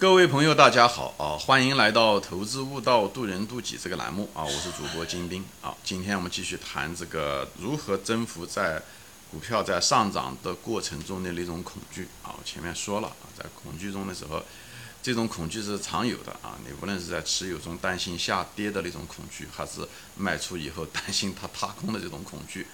各位朋友，大家好啊！欢迎来到《投资悟道，渡人渡己》这个栏目啊！我是主播金兵啊！今天我们继续谈这个如何征服在股票在上涨的过程中的那种恐惧啊！我前面说了啊，在恐惧中的时候，这种恐惧是常有的啊！你无论是在持有中担心下跌的那种恐惧，还是卖出以后担心它踏空的这种恐惧。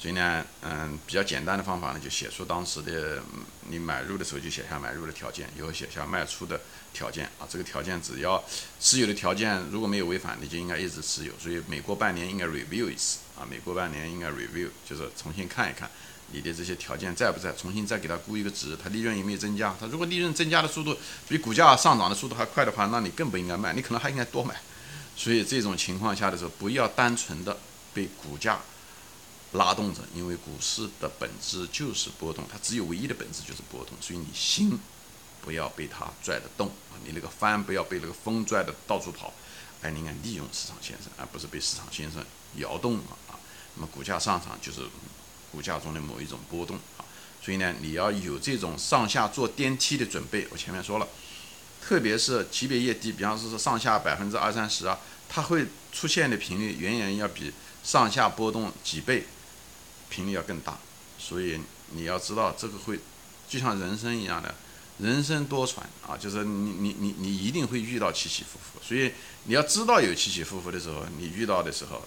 所以呢，嗯，比较简单的方法呢，就写出当时的你买入的时候就写下买入的条件，以后写下卖出的条件啊。这个条件只要持有的条件如果没有违反，你就应该一直持有。所以每过半年应该 review 一次啊，每过半年应该 review，就是重新看一看你的这些条件在不在，重新再给它估一个值，它利润有没有增加。它如果利润增加的速度比股价上涨的速度还快的话，那你更不应该卖，你可能还应该多买。所以这种情况下的时候，不要单纯的被股价。拉动着，因为股市的本质就是波动，它只有唯一的本质就是波动，所以你心不要被它拽得动啊，你那个帆不要被那个风拽得到处跑，哎，你应该利用市场先生，而不是被市场先生摇动啊。那么股价上涨就是股价中的某一种波动啊，所以呢，你要有这种上下坐电梯的准备。我前面说了，特别是级别越低，比方说是上下百分之二三十啊，它会出现的频率远远要比上下波动几倍。频率要更大，所以你要知道这个会，就像人生一样的，人生多舛啊，就是你你你你一定会遇到起起伏伏，所以你要知道有起起伏伏的时候，你遇到的时候，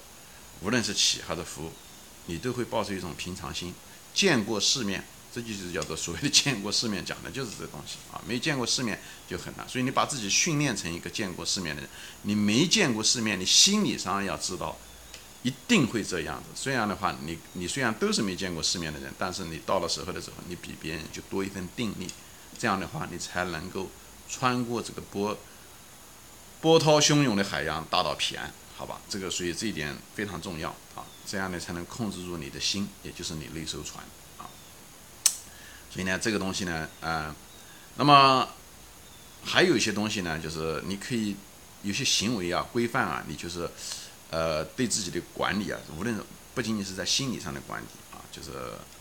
无论是起还是伏，你都会抱着一种平常心，见过世面，这就是叫做所谓的见过世面，讲的就是这东西啊，没见过世面就很难，所以你把自己训练成一个见过世面的人，你没见过世面，你心理上要知道。一定会这样子。虽然的话，你你虽然都是没见过世面的人，但是你到了时候的时候，你比别人就多一份定力。这样的话，你才能够穿过这个波波涛汹涌的海洋，达到彼岸，好吧？这个所以这一点非常重要啊。这样呢，才能控制住你的心，也就是你那艘船啊。所以呢，这个东西呢，嗯，那么还有一些东西呢，就是你可以有些行为啊、规范啊，你就是。呃，对自己的管理啊，无论不仅仅是在心理上的管理啊，就是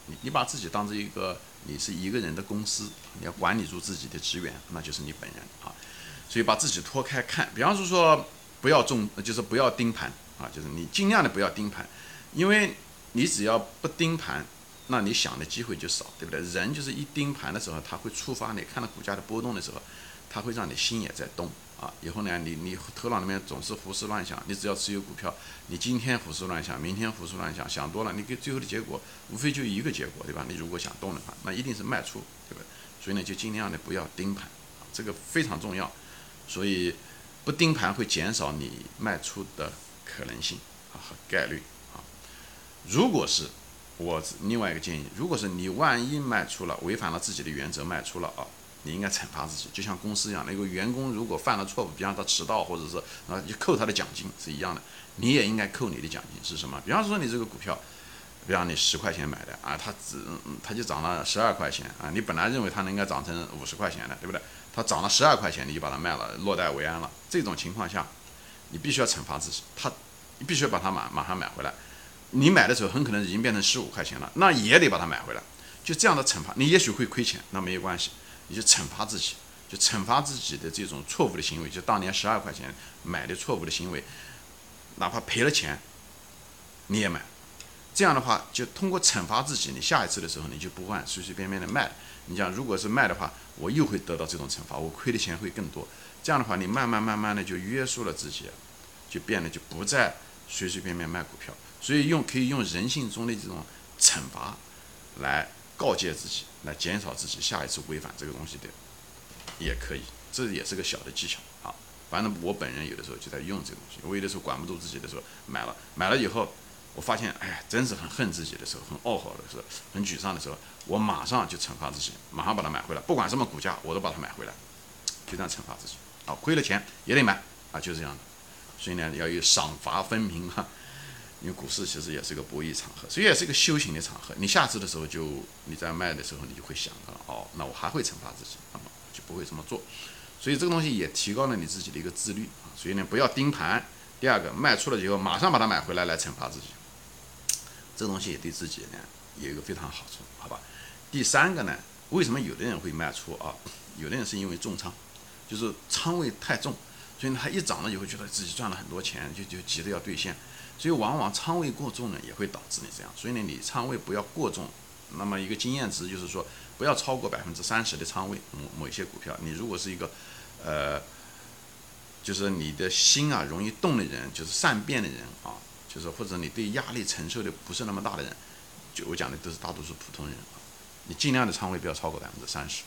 你你把自己当做一个你是一个人的公司，你要管理住自己的职员，那就是你本人啊。所以把自己脱开看，比方说说不要重，就是不要盯盘啊，就是你尽量的不要盯盘，因为你只要不盯盘，那你想的机会就少，对不对？人就是一盯盘的时候，他会触发你看到股价的波动的时候，他会让你心也在动。啊，以后呢，你你头脑里面总是胡思乱想，你只要持有股票，你今天胡思乱想，明天胡思乱想，想多了，你给最后的结果无非就一个结果，对吧？你如果想动的话，那一定是卖出，对吧？所以呢，就尽量的不要盯盘，啊这个非常重要。所以不盯盘会减少你卖出的可能性啊和概率啊。如果是我另外一个建议，如果是你万一卖出了，违反了自己的原则卖出了啊。你应该惩罚自己，就像公司一样，那个员工如果犯了错误，比方他迟到，或者是啊，就扣他的奖金是一样的，你也应该扣你的奖金是什么？比方说你这个股票，比方你十块钱买的啊，它只它就涨了十二块钱啊，你本来认为它应该涨成五十块钱的，对不对？它涨了十二块钱，你就把它卖了，落袋为安了。这种情况下，你必须要惩罚自己，它你必须要把它马马上买回来。你买的时候很可能已经变成十五块钱了，那也得把它买回来。就这样的惩罚，你也许会亏钱，那没有关系。你就惩罚自己，就惩罚自己的这种错误的行为，就当年十二块钱买的错误的行为，哪怕赔了钱，你也买。这样的话，就通过惩罚自己，你下一次的时候你就不会随随便便的卖。你讲，如果是卖的话，我又会得到这种惩罚，我亏的钱会更多。这样的话，你慢慢慢慢的就约束了自己，就变得就不再随随便便卖股票。所以用可以用人性中的这种惩罚来。告诫自己，来减少自己下一次违反这个东西的，也可以，这也是个小的技巧啊。反正我本人有的时候就在用这个东西，我有的时候管不住自己的时候买了，买了以后，我发现，哎，真是很恨自己的时候，很懊恼的时候，很沮丧的时候，我马上就惩罚自己，马上把它买回来，不管什么股价，我都把它买回来，就这样惩罚自己。啊，亏了钱也得买啊，就这样的。所以呢，要有赏罚分明哈。因为股市其实也是个博弈场合，所以也是一个修行的场合。你下次的时候就你在卖的时候，你就会想到了，哦，那我还会惩罚自己，那么就不会这么做。所以这个东西也提高了你自己的一个自律啊。所以呢，不要盯盘。第二个，卖出了以后马上把它买回来来惩罚自己，这东西也对自己呢有一个非常好处，好吧？第三个呢，为什么有的人会卖出啊？有的人是因为重仓，就是仓位太重，所以他一涨了以后觉得自己赚了很多钱，就就急着要兑现，所以往往仓位过重呢也会导致你这样，所以呢你仓位不要过重。那么一个经验值就是说，不要超过百分之三十的仓位，某某一些股票，你如果是一个，呃，就是你的心啊容易动的人，就是善变的人啊，就是或者你对压力承受的不是那么大的人，就我讲的都是大多数普通人啊，你尽量的仓位不要超过百分之三十。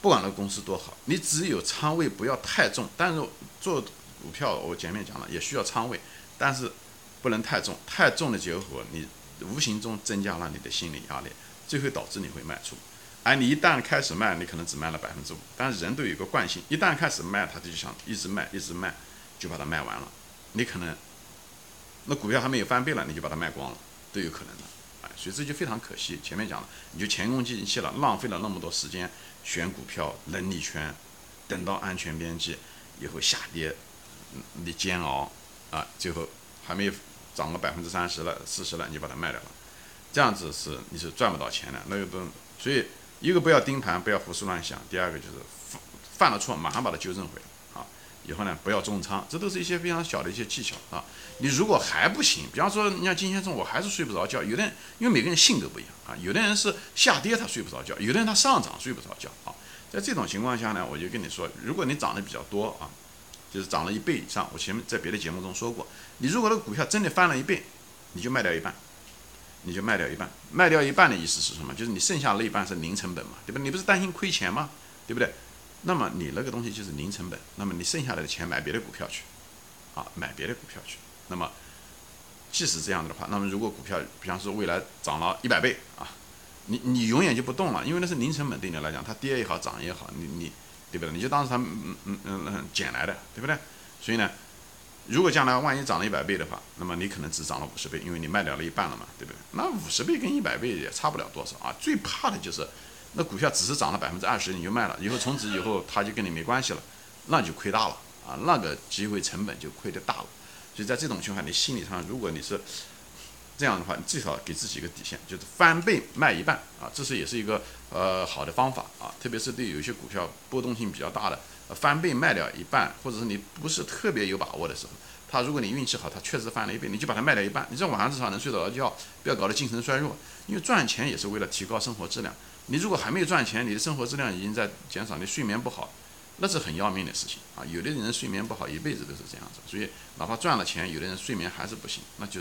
不管那公司多好，你只有仓位不要太重。但是做股票，我前面讲了，也需要仓位，但是不能太重。太重的结果，你无形中增加了你的心理压力，最后导致你会卖出。而你一旦开始卖，你可能只卖了百分之五。但是人都有一个惯性，一旦开始卖，他就想一直卖，一直卖，就把它卖完了。你可能那股票还没有翻倍了，你就把它卖光了，都有可能的。所以这就非常可惜。前面讲了，你就前功尽弃了，浪费了那么多时间。选股票能力圈，等到安全边际以后下跌，你煎熬啊，最后还没涨个百分之三十了、四十了，你就把它卖掉了，这样子是你是赚不到钱的。那个都，所以一个不要盯盘，不要胡思乱想；第二个就是犯犯了错，马上把它纠正回来。以后呢，不要重仓，这都是一些非常小的一些技巧啊。你如果还不行，比方说，你像今天中午还是睡不着觉，有的人因为每个人性格不一样啊，有的人是下跌他睡不着觉，有的人他上涨睡不着觉啊。在这种情况下呢，我就跟你说，如果你涨得比较多啊，就是涨了一倍以上，我前面在别的节目中说过，你如果那个股票真的翻了一倍，你就卖掉一半，你就卖掉一半，卖掉一半的意思是什么？就是你剩下那一半是零成本嘛，对吧？你不是担心亏钱吗？对不对？那么你那个东西就是零成本，那么你剩下来的钱买别的股票去，啊，买别的股票去。那么即使这样的话，那么如果股票，比方说未来涨了一百倍啊，你你永远就不动了，因为那是零成本对你来讲，它跌也好，涨也好，你你对不对？你就当是它嗯嗯嗯嗯捡来的，对不对？所以呢，如果将来万一涨了一百倍的话，那么你可能只涨了五十倍，因为你卖掉了一半了嘛，对不对？那五十倍跟一百倍也差不了多少啊。最怕的就是。那股票只是涨了百分之二十，你就卖了，以后从此以后它就跟你没关系了，那就亏大了啊，那个机会成本就亏得大了。所以在这种情况下，你心理上如果你是这样的话，你最少给自己一个底线，就是翻倍卖一半啊，这是也是一个呃好的方法啊。特别是对有些股票波动性比较大的，翻倍卖掉一半，或者是你不是特别有把握的时候，它如果你运气好，它确实翻了一倍，你就把它卖掉一半，你这晚上至少能睡得着觉，不要搞得精神衰弱，因为赚钱也是为了提高生活质量。你如果还没有赚钱，你的生活质量已经在减少，你睡眠不好，那是很要命的事情啊！有的人睡眠不好，一辈子都是这样子，所以哪怕赚了钱，有的人睡眠还是不行，那就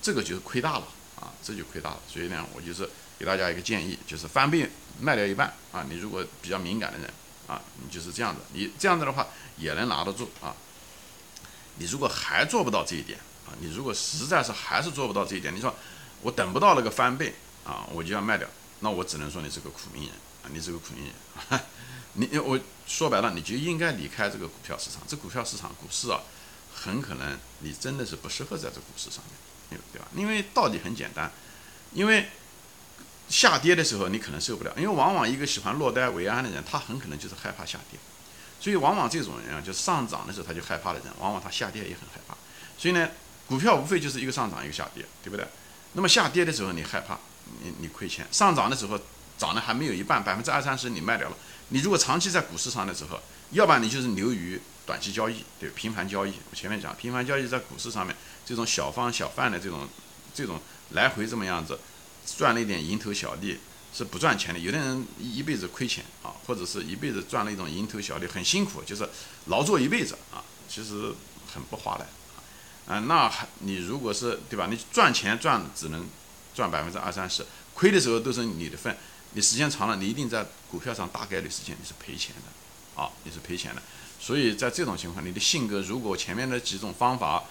这个就是亏大了啊！这就亏大了。所以呢，我就是给大家一个建议，就是翻倍卖掉一半啊！你如果比较敏感的人啊，你就是这样子，你这样子的话也能拿得住啊！你如果还做不到这一点啊，你如果实在是还是做不到这一点，你说我等不到那个翻倍啊，我就要卖掉。那我只能说你是个苦命人啊！你是个苦命人，你我说白了，你就应该离开这个股票市场。这股票市场、股市啊，很可能你真的是不适合在这股市上面，对吧？因为道理很简单，因为下跌的时候你可能受不了，因为往往一个喜欢落袋为安的人，他很可能就是害怕下跌。所以往往这种人啊，就上涨的时候他就害怕的人，往往他下跌也很害怕。所以呢，股票无非就是一个上涨一个下跌，对不对？那么下跌的时候你害怕。你你亏钱，上涨的时候涨的还没有一半，百分之二三十你卖掉了。你如果长期在股市上的时候，要不然你就是流于短期交易，对频繁交易。我前面讲频繁交易在股市上面，这种小方小贩的这种这种来回这么样子赚了一点蝇头小利是不赚钱的。有的人一辈子亏钱啊，或者是一辈子赚了一种蝇头小利，很辛苦，就是劳作一辈子啊，其实很不划来啊。那还你如果是对吧？你赚钱赚只能。赚百分之二三十，亏的时候都是你的份。你时间长了，你一定在股票上大概率时间你是赔钱的，啊，你是赔钱的。所以在这种情况，你的性格如果前面的几种方法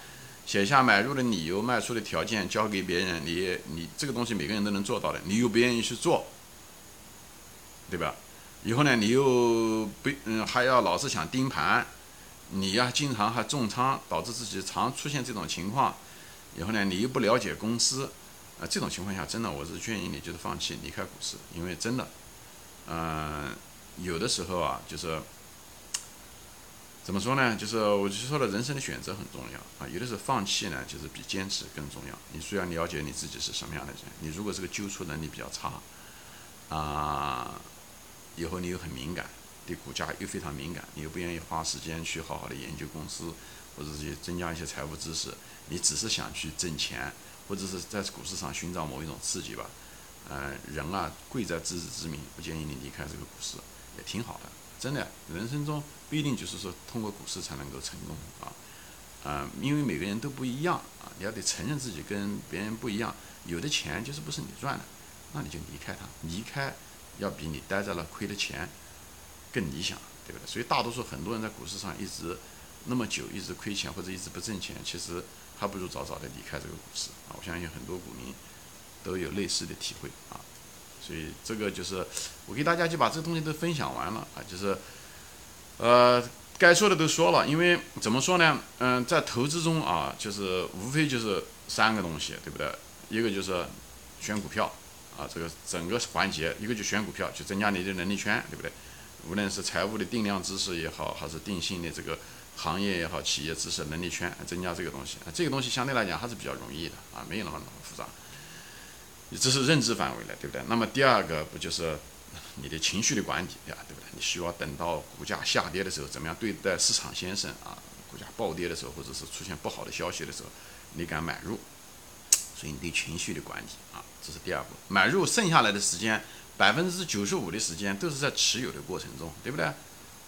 写下买入的理由、卖出的条件，交给别人，你你这个东西每个人都能做到的，你又不愿意去做，对吧？以后呢，你又不嗯还要老是想盯盘，你呀经常还重仓，导致自己常出现这种情况。以后呢，你又不了解公司。啊，这种情况下，真的我是建议你就是放弃离开股市，因为真的，嗯，有的时候啊，就是怎么说呢？就是我就说了，人生的选择很重要啊。有的时候放弃呢，就是比坚持更重要。你需要了解你自己是什么样的人。你如果是个纠错能力比较差，啊，以后你又很敏感，对股价又非常敏感，你又不愿意花时间去好好的研究公司，或者是增加一些财务知识，你只是想去挣钱，或者是在股市上寻找某一种刺激吧。嗯，人啊，贵在自知之明，不建议你离开这个股市，也挺好的。真的，人生中不一定就是说通过股市才能够成功啊。嗯，因为每个人都不一样啊，你要得承认自己跟别人不一样。有的钱就是不是你赚的，那你就离开它，离开要比你待在了亏的钱更理想，对不对？所以大多数很多人在股市上一直那么久，一直亏钱或者一直不挣钱，其实还不如早早的离开这个股市啊。我相信很多股民都有类似的体会啊。所以这个就是我给大家就把这个东西都分享完了啊，就是呃。该说的都说了，因为怎么说呢？嗯，在投资中啊，就是无非就是三个东西，对不对？一个就是选股票啊，这个整个环节，一个就选股票，就增加你的能力圈，对不对？无论是财务的定量知识也好，还是定性的这个行业也好，企业知识能力圈，增加这个东西，啊这个东西相对来讲还是比较容易的啊，没有那么那么复杂。你这是认知范围的，对不对？那么第二个不就是？你的情绪的管理呀，对不对？你需要等到股价下跌的时候，怎么样对待市场先生啊？股价暴跌的时候，或者是出现不好的消息的时候，你敢买入？所以你对情绪的管理啊，这是第二步。买入剩下来的时间，百分之九十五的时间都是在持有的过程中，对不对？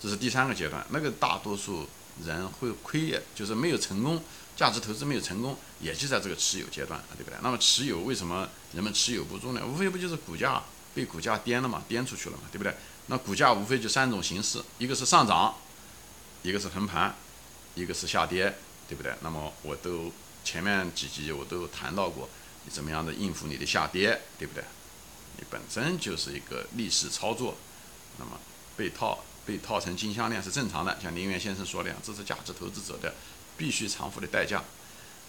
这是第三个阶段。那个大多数人会亏，就是没有成功，价值投资没有成功，也就在这个持有阶段，对不对？那么持有为什么人们持有不住呢？无非不就是股价？被股价颠了嘛，颠出去了嘛，对不对？那股价无非就三种形式，一个是上涨，一个是横盘，一个是下跌，对不对？那么我都前面几集我都谈到过，你怎么样的应付你的下跌，对不对？你本身就是一个逆势操作，那么被套被套成金项链是正常的，像林源先生说的，这是价值投资者的必须偿付的代价。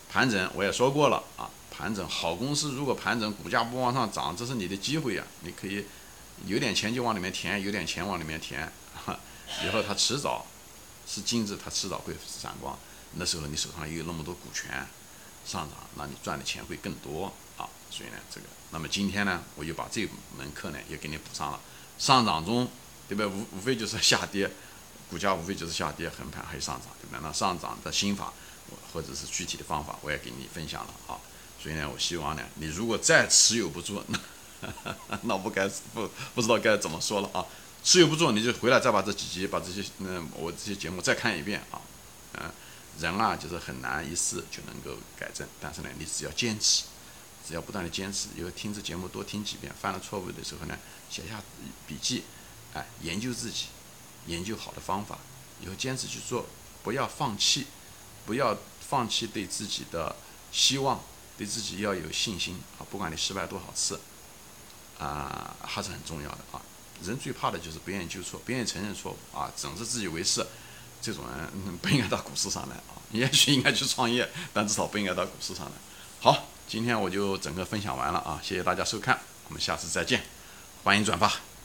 盘整我也说过了啊。盘整好公司，如果盘整股价不往上涨，这是你的机会呀！你可以有点钱就往里面填，有点钱往里面填，以后它迟早是金子，它迟早会闪光。那时候你手上又有那么多股权上涨，那你赚的钱会更多啊！所以呢，这个，那么今天呢，我就把这门课呢也给你补上了。上涨中，对吧？无无非就是下跌，股价无非就是下跌，横盘还有上涨，对不对？那上涨的心法或者是具体的方法，我也给你分享了啊。所以呢，我希望呢，你如果再持有不住，那那我不该不不知道该怎么说了啊。持有不住，你就回来再把这几集，把这些嗯我这些节目再看一遍啊。嗯，人啊，就是很难一次就能够改正，但是呢，你只要坚持，只要不断的坚持，以后听这节目多听几遍，犯了错误的时候呢，写下笔记，哎，研究自己，研究好的方法，以后坚持去做，不要放弃，不要放弃对自己的希望。对自己要有信心啊！不管你失败多少次，啊，还是很重要的啊。人最怕的就是不愿意纠错，不愿意承认错误啊，总是自以为是。这种人不应该到股市上来啊。也许应该去创业，但至少不应该到股市上来。好，今天我就整个分享完了啊！谢谢大家收看，我们下次再见，欢迎转发。